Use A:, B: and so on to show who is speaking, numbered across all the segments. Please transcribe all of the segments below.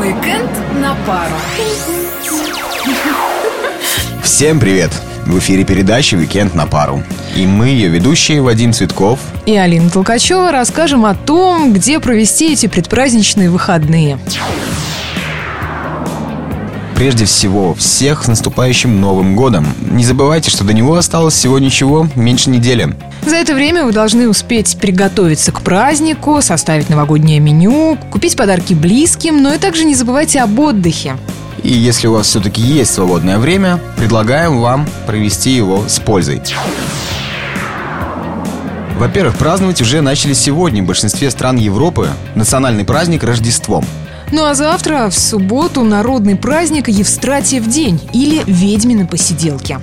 A: Уикенд на пару.
B: Всем привет! В эфире передача «Уикенд на пару». И мы, ее ведущие, Вадим Цветков.
C: И Алина Толкачева расскажем о том, где провести эти предпраздничные выходные.
B: Прежде всего, всех с наступающим Новым Годом. Не забывайте, что до него осталось всего ничего, меньше недели.
C: Это время вы должны успеть приготовиться к празднику, составить новогоднее меню, купить подарки близким, но и также не забывайте об отдыхе.
B: И если у вас все-таки есть свободное время, предлагаем вам провести его с пользой. Во-первых, праздновать уже начали сегодня в большинстве стран Европы национальный праздник Рождеством –
C: ну а завтра, в субботу, народный праздник Евстратиев день или ведьмины посиделки.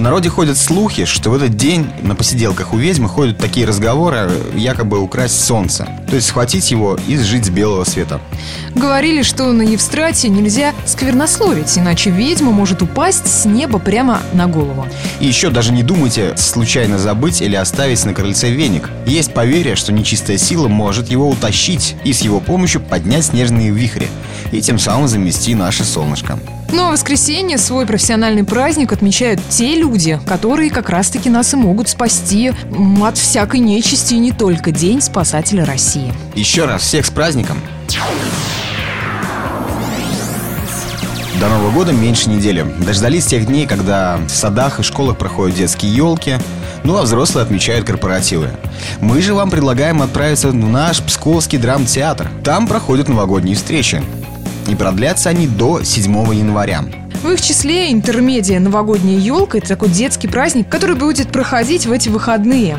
B: В народе ходят слухи, что в этот день на посиделках у ведьмы ходят такие разговоры, якобы украсть солнце. То есть схватить его и сжить с белого света.
C: Говорили, что на Евстрате нельзя сквернословить, иначе ведьма может упасть с неба прямо на голову.
B: И еще даже не думайте случайно забыть или оставить на крыльце веник. Есть поверье, что нечистая сила может его утащить и с его помощью поднять снежные вихри и тем самым замести наше солнышко.
C: Ну а воскресенье свой профессиональный праздник отмечают те люди, которые как раз-таки нас и могут спасти от всякой нечисти и не только День спасателя России.
B: Еще раз всех с праздником! До Нового года меньше недели. Дождались тех дней, когда в садах и школах проходят детские елки, ну а взрослые отмечают корпоративы. Мы же вам предлагаем отправиться в наш Псковский драмтеатр. Там проходят новогодние встречи и продлятся они до 7 января.
C: В их числе интермедия «Новогодняя елка» – это такой детский праздник, который будет проходить в эти выходные.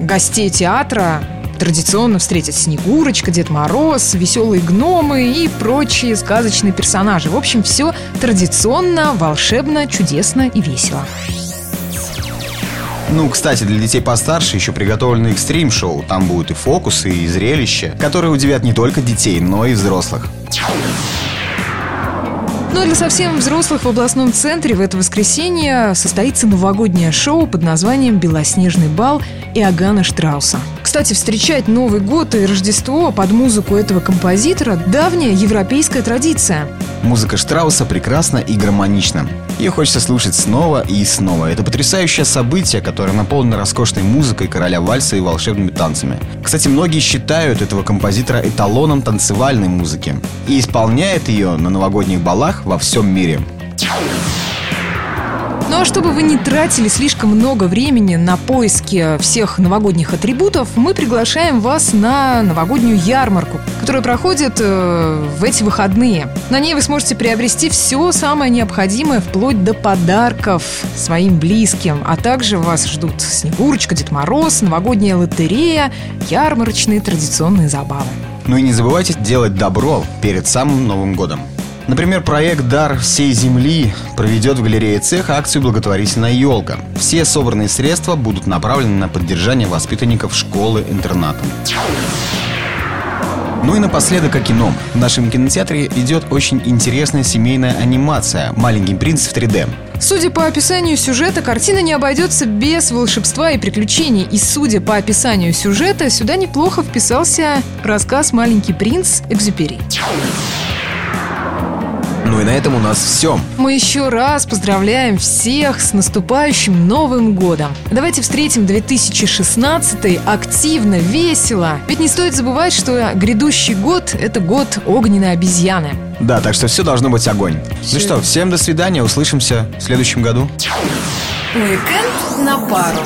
C: Гостей театра традиционно встретят Снегурочка, Дед Мороз, веселые гномы и прочие сказочные персонажи. В общем, все традиционно, волшебно, чудесно и весело.
B: Ну, кстати, для детей постарше еще приготовлены экстрим-шоу. Там будут и фокусы, и зрелища, которые удивят не только детей, но и взрослых.
C: Ну а для совсем взрослых в областном центре в это воскресенье состоится новогоднее шоу под названием «Белоснежный бал» Иоганна Штрауса. Кстати, встречать Новый год и Рождество под музыку этого композитора – давняя европейская традиция.
B: Музыка Штрауса прекрасна и гармонична. Ее хочется слушать снова и снова. Это потрясающее событие, которое наполнено роскошной музыкой короля вальса и волшебными танцами. Кстати, многие считают этого композитора эталоном танцевальной музыки и исполняет ее на новогодних балах во всем мире.
C: Ну а чтобы вы не тратили слишком много времени на поиски всех новогодних атрибутов, мы приглашаем вас на новогоднюю ярмарку, которая проходит э, в эти выходные. На ней вы сможете приобрести все самое необходимое, вплоть до подарков своим близким. А также вас ждут Снегурочка, Дед Мороз, новогодняя лотерея, ярмарочные традиционные забавы.
B: Ну и не забывайте делать добро перед самым Новым годом. Например, проект «Дар всей земли» проведет в галерее цеха акцию «Благотворительная елка». Все собранные средства будут направлены на поддержание воспитанников школы-интерната. Ну и напоследок о кино. В нашем кинотеатре идет очень интересная семейная анимация «Маленький принц в 3D».
C: Судя по описанию сюжета, картина не обойдется без волшебства и приключений. И судя по описанию сюжета, сюда неплохо вписался рассказ «Маленький принц» Экзюпери.
B: Ну и на этом у нас все.
C: Мы еще раз поздравляем всех с наступающим Новым Годом. Давайте встретим 2016 активно, весело. Ведь не стоит забывать, что грядущий год – это год огненной обезьяны.
B: Да, так что все должно быть огонь. Все. Ну что, всем до свидания, услышимся в следующем году.
A: Уикенд на пару.